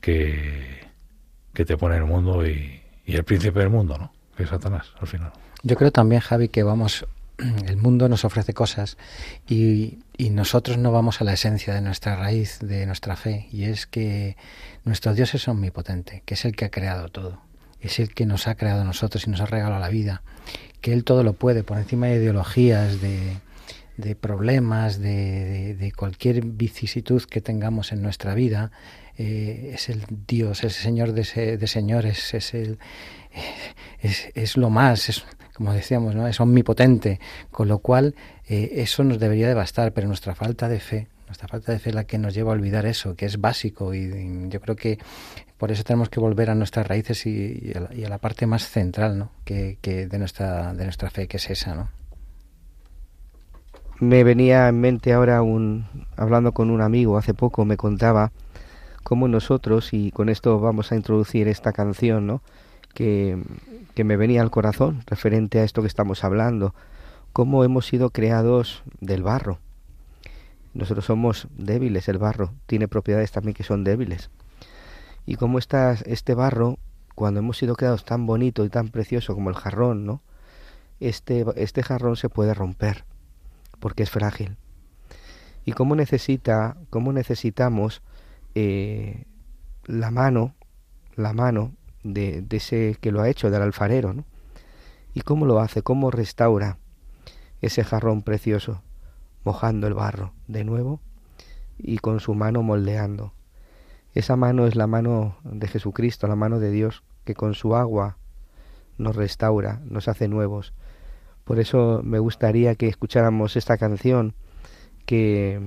que, que te pone el mundo y, el príncipe del mundo, ¿no? Que es Satanás, al final. Yo creo también, Javi, que vamos el mundo nos ofrece cosas y, nosotros no vamos a la esencia de nuestra raíz, de nuestra fe, y es que nuestro Dios es omnipotente, que es el que ha creado todo, es el que nos ha creado a nosotros y nos ha regalado la vida, que Él todo lo puede, por encima de ideologías, de, de problemas, de, cualquier vicisitud que tengamos en nuestra vida, eh, es el Dios, es el Señor de, de señores, es, el, es, es, lo más, es, como decíamos, ¿no? es omnipotente, con lo cual eh, eso nos debería de bastar, pero nuestra falta de fe, nuestra falta de fe es la que nos lleva a olvidar eso, que es básico y, yo creo que por eso tenemos que volver a nuestras raíces y, y, a, la, y a, la, parte más central ¿no? que, que de, nuestra, de nuestra fe, que es esa, ¿no? me venía en mente ahora un hablando con un amigo hace poco me contaba cómo nosotros y con esto vamos a introducir esta canción no que, que me venía al corazón referente a esto que estamos hablando. Cómo hemos sido creados del barro. Nosotros somos débiles el barro. Tiene propiedades también que son débiles. Y cómo está este barro cuando hemos sido creados tan bonito y tan precioso como el jarrón no este este jarrón se puede romper porque es frágil. Y cómo necesita, cómo necesitamos eh, la mano, la mano de, ese que lo ha hecho, del alfarero, ¿no? Y cómo lo hace, cómo restaura ese jarrón precioso, mojando el barro de nuevo y con su mano moldeando. Esa mano es la mano de Jesucristo, la mano de Dios, que con su agua nos restaura, nos hace nuevos, por eso me gustaría que escucháramos esta canción que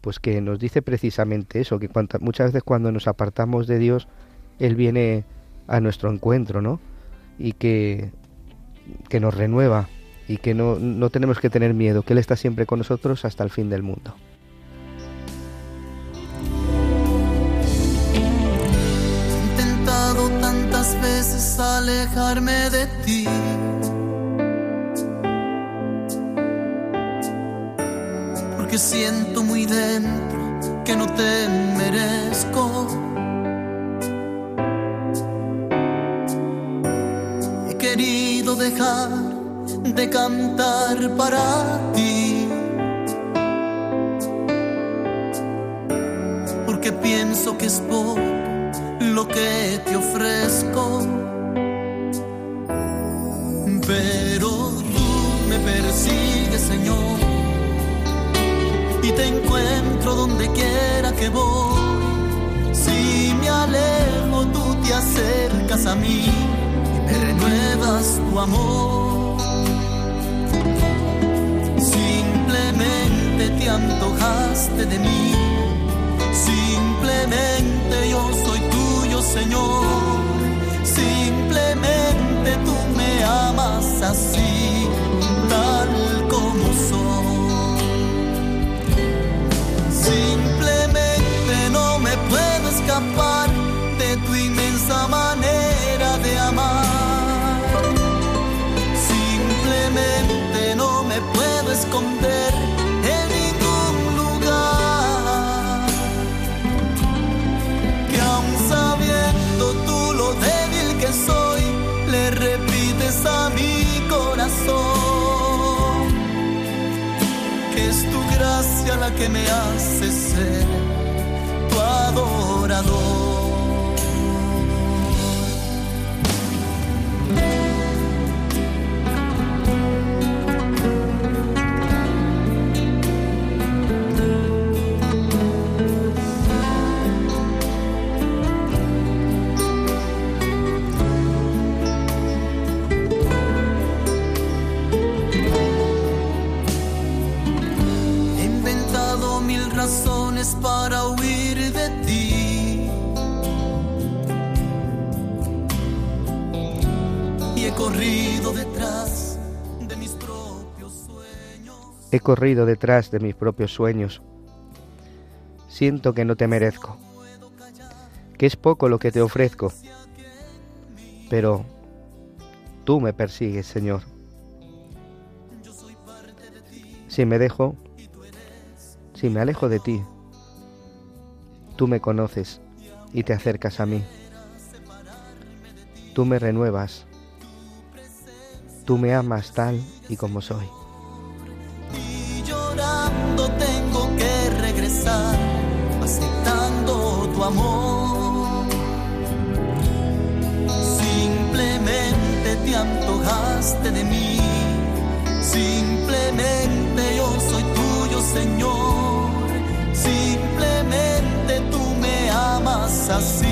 pues que nos dice precisamente eso, que cuanta, muchas veces cuando nos apartamos de Dios, Él viene a nuestro encuentro, ¿no? Y que, que nos renueva y que no, no tenemos que tener miedo, que Él está siempre con nosotros hasta el fin del mundo. He intentado tantas veces alejarme de ti que siento muy dentro que no te merezco. Querido dejar de cantar para ti. Porque pienso que es poco lo que te ofrezco. Pero tú me persigues, Señor y te encuentro donde quiera que voy. Si me alejo, tú te acercas a mí renuevas tu amor. Simplemente te antojaste de mí. Simplemente yo soy tuyo, Señor. Simplemente tú me amas así, la que me hace ser tu adorador. Para huir de ti. Y he corrido detrás de mis propios sueños. He corrido detrás de mis propios sueños. Siento que no te merezco, que es poco lo que te ofrezco, pero tú me persigues, Señor. Si me dejo, si me alejo de ti, Tú me conoces y te acercas a mí. Tú me renuevas. Tú me amas tal y como soy. Y llorando tengo que regresar, aceptando tu amor. Simplemente te antojaste de mí. Simplemente yo soy tuyo, Señor. Amas así,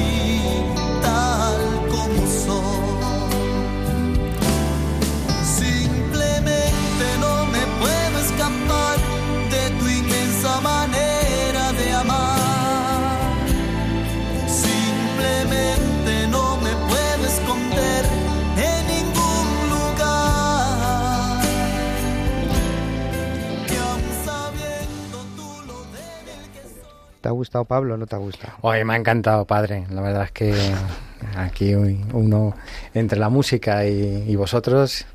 gustado Pablo o no te ha gustado? Oye, me ha encantado, padre. La verdad es que aquí uno, entre la música y, y vosotros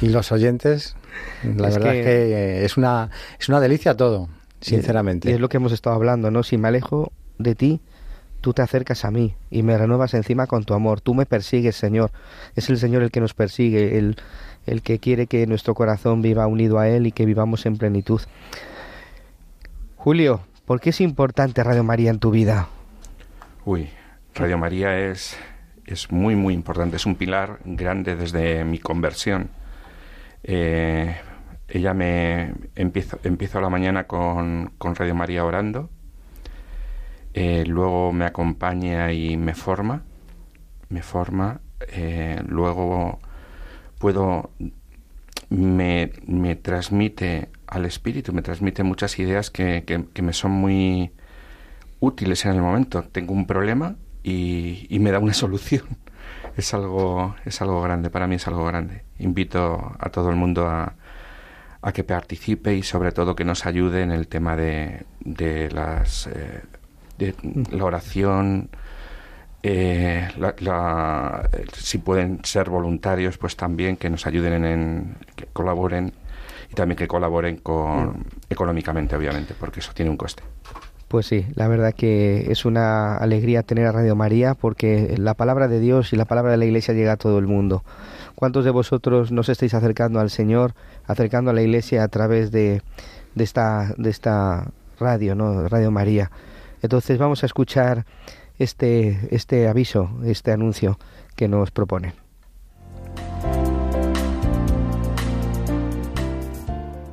y los oyentes, la Es verdad que- es que es una, es una delicia todo, sinceramente. Y es lo que hemos estado hablando, ¿no? Si me alejo de ti, tú te acercas a mí y me renuevas encima con tu amor. Tú me persigues, Señor. Es el Señor el que nos persigue, el, el que quiere que nuestro corazón viva unido a Él y que vivamos en plenitud. Julio, ¿por qué es importante Radio María en tu vida? Uy, Radio María es, es muy, muy importante. Es un pilar grande desde mi conversión. Eh, ella me empiezo, empiezo la mañana con, con Radio María orando. Eh, luego me acompaña y me forma. Me forma. eh, luego puedo. Me, me transmite al espíritu, me transmite muchas ideas que, que- que me son muy útiles en el momento. Tengo un problema y, y me da una solución. Es algo, es algo grande, para mí es algo grande. Invito a todo el mundo a, a que participe y sobre todo que nos ayude en el tema de, de las eh, de la oración. eh, la- la- si pueden ser voluntarios, pues también que nos ayuden en, en- que colaboren y también que colaboren con económicamente, obviamente, porque eso tiene un coste. Pues sí, la verdad que es una alegría tener a Radio María porque la palabra de Dios y la palabra de la Iglesia llega a todo el mundo. ¿Cuántos de vosotros nos estáis acercando al Señor, acercando a la Iglesia a través de, de esta, de esta radio, ¿no? Radio María? Entonces vamos a escuchar este, este aviso, este anuncio que nos propone.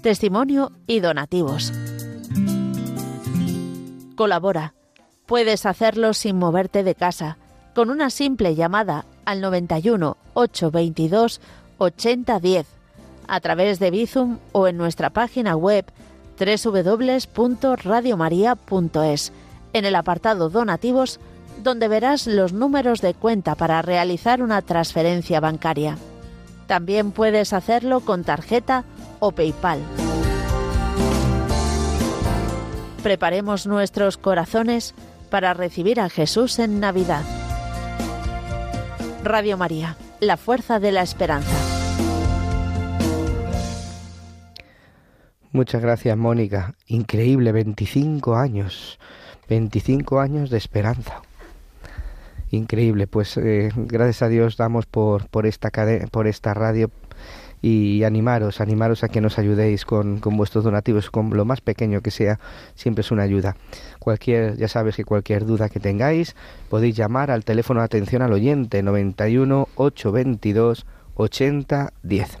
testimonio y donativos. Colabora. Puedes hacerlo sin moverte de casa, con una simple llamada al 91 822 8010, a través de Bizum o en nuestra página web www.radiomaria.es, en el apartado Donativos, donde verás los números de cuenta para realizar una transferencia bancaria. También puedes hacerlo con tarjeta o PayPal. Preparemos nuestros corazones para recibir a Jesús en Navidad. Radio María, la fuerza de la esperanza. Muchas gracias, Mónica. Increíble, 25 años. 25 años de esperanza. Increíble, pues eh, gracias a Dios damos por, por, esta, por esta radio y animaros, animaros a que nos ayudéis con, con vuestros donativos, con lo más pequeño que sea, siempre es una ayuda. Cualquier, ya sabes que cualquier duda que tengáis, podéis llamar al teléfono de atención al oyente 91 822 80 10.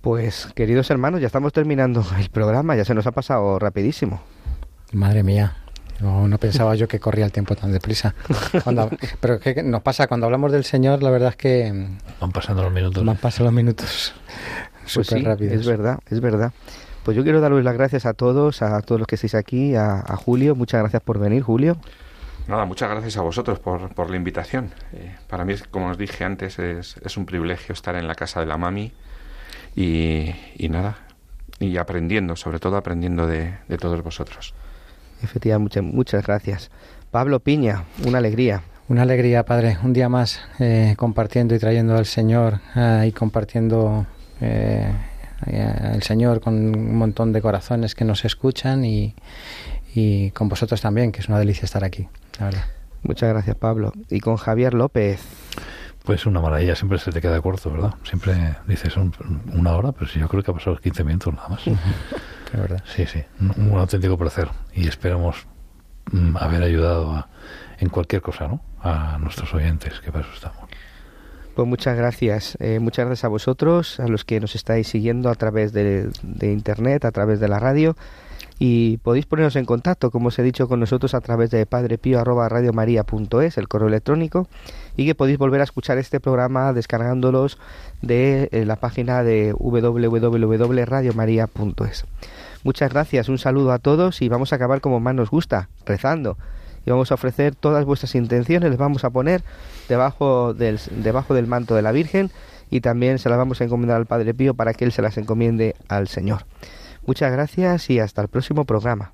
Pues queridos hermanos, ya estamos terminando el programa, ya se nos ha pasado rapidísimo. Madre mía, No, no pensaba yo que corría el tiempo tan deprisa. Cuando- pero ¿qué nos pasa? Cuando hablamos del Señor, la verdad es que Van pasando los minutos. nos pasan los minutos Pues súper sí, rápidos. es verdad, es verdad. Pues yo quiero daros las gracias a todos, a todos los que estáis aquí, a, a Julio. Muchas gracias por venir, Julio. Nada, muchas gracias a vosotros por, por la invitación. Eh, para mí, como os dije antes, es, es un privilegio estar en la casa de la mami y, y nada, y aprendiendo, sobre todo aprendiendo de, de todos vosotros. Efectivamente, muchas, muchas gracias. Pablo Piña, una alegría. Una alegría, Padre, un día más eh, compartiendo y trayendo al Señor ah, y compartiendo eh, eh, el Señor con un montón de corazones que nos escuchan y, y con vosotros también, que es una delicia estar aquí, la verdad. Muchas gracias, Pablo. Y con Javier López. Pues una maravilla, siempre se te queda corto, ¿verdad? Siempre dices un- una hora, pero sí, yo creo que ha pasado 15 minutos nada más. La verdad. Sí, sí, un, un auténtico placer. Y esperamos mm, haber ayudado a- en cualquier cosa, ¿no? A nuestros oyentes, que para eso estamos. Pues muchas gracias. Eh, muchas gracias a vosotros, a los que nos estáis siguiendo a través de, de internet, a través de la radio. Y podéis poneros en contacto, como os he dicho, con nosotros a través de padrepío.radiomaría.es, el correo electrónico, y que podéis volver a escuchar este programa descargándolos de eh, la página de www.radiomaria.es. Muchas gracias, un saludo a todos y vamos a acabar como más nos gusta, rezando. Y vamos a ofrecer todas vuestras intenciones, les vamos a poner debajo del, debajo del manto de la Virgen y también se las vamos a encomendar al Padre Pío para que Él se las encomiende al Señor. Muchas gracias y hasta el próximo programa.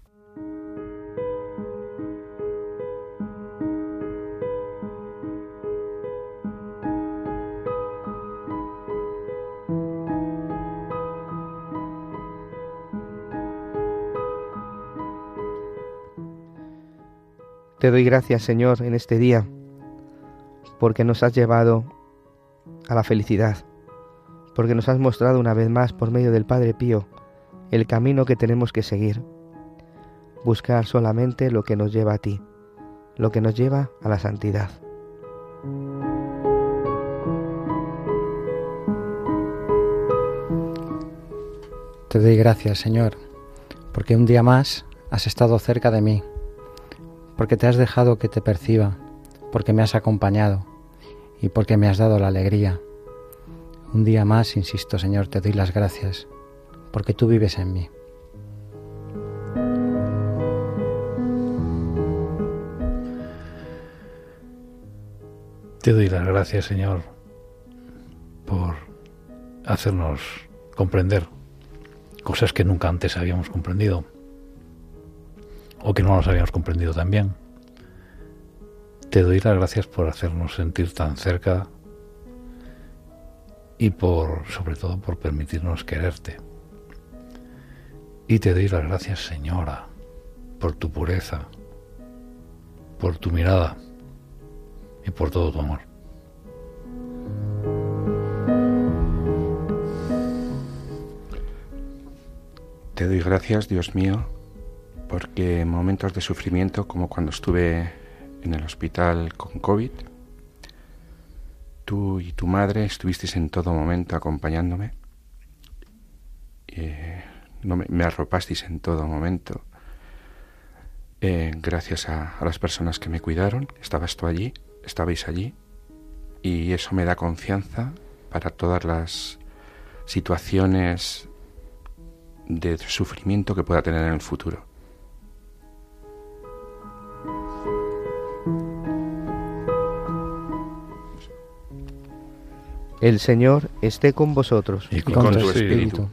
Te doy gracias, Señor, en este día, porque nos has llevado a la felicidad, porque nos has mostrado una vez más por medio del Padre Pío el camino que tenemos que seguir, buscar solamente lo que nos lleva a ti, lo que nos lleva a la santidad. Te doy gracias, Señor, porque un día más has estado cerca de mí, porque te has dejado que te perciba, porque me has acompañado y porque me has dado la alegría. Un día más, insisto, Señor, te doy las gracias, porque tú vives en mí. Te doy las gracias, Señor, por hacernos comprender cosas que nunca antes habíamos comprendido o que no nos habíamos comprendido tan bien. Te doy las gracias por hacernos sentir tan cerca y por, sobre todo, por permitirnos quererte. Y te doy las gracias, Señora, por tu pureza, por tu mirada y por todo tu amor. Te doy gracias, Dios mío, porque en momentos de sufrimiento, como cuando estuve en el hospital con COVID, tú y tu madre estuvisteis en todo momento acompañándome. Eh, no me, me arropasteis en todo momento. Eh, gracias a, a las personas que me cuidaron, estabas tú allí, estabais allí, y eso me da confianza para todas las situaciones de sufrimiento que pueda tener en el futuro. El Señor esté con vosotros Y Y con tu espíritu.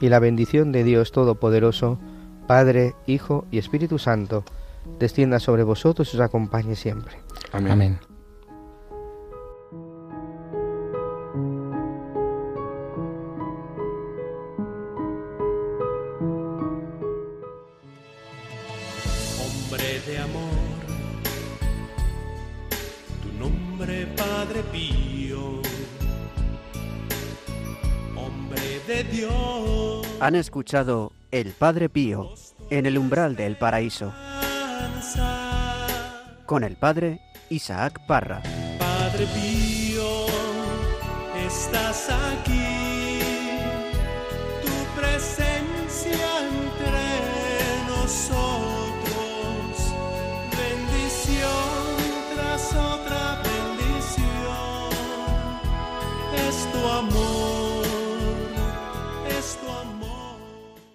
y la bendición de Dios Todopoderoso, Padre, Hijo y Espíritu Santo, descienda sobre vosotros y os acompañe siempre. Amén. Amén. Han escuchado El Padre Pío en el umbral del paraíso con el Padre Isaac Parra. Padre Pío, estás aquí,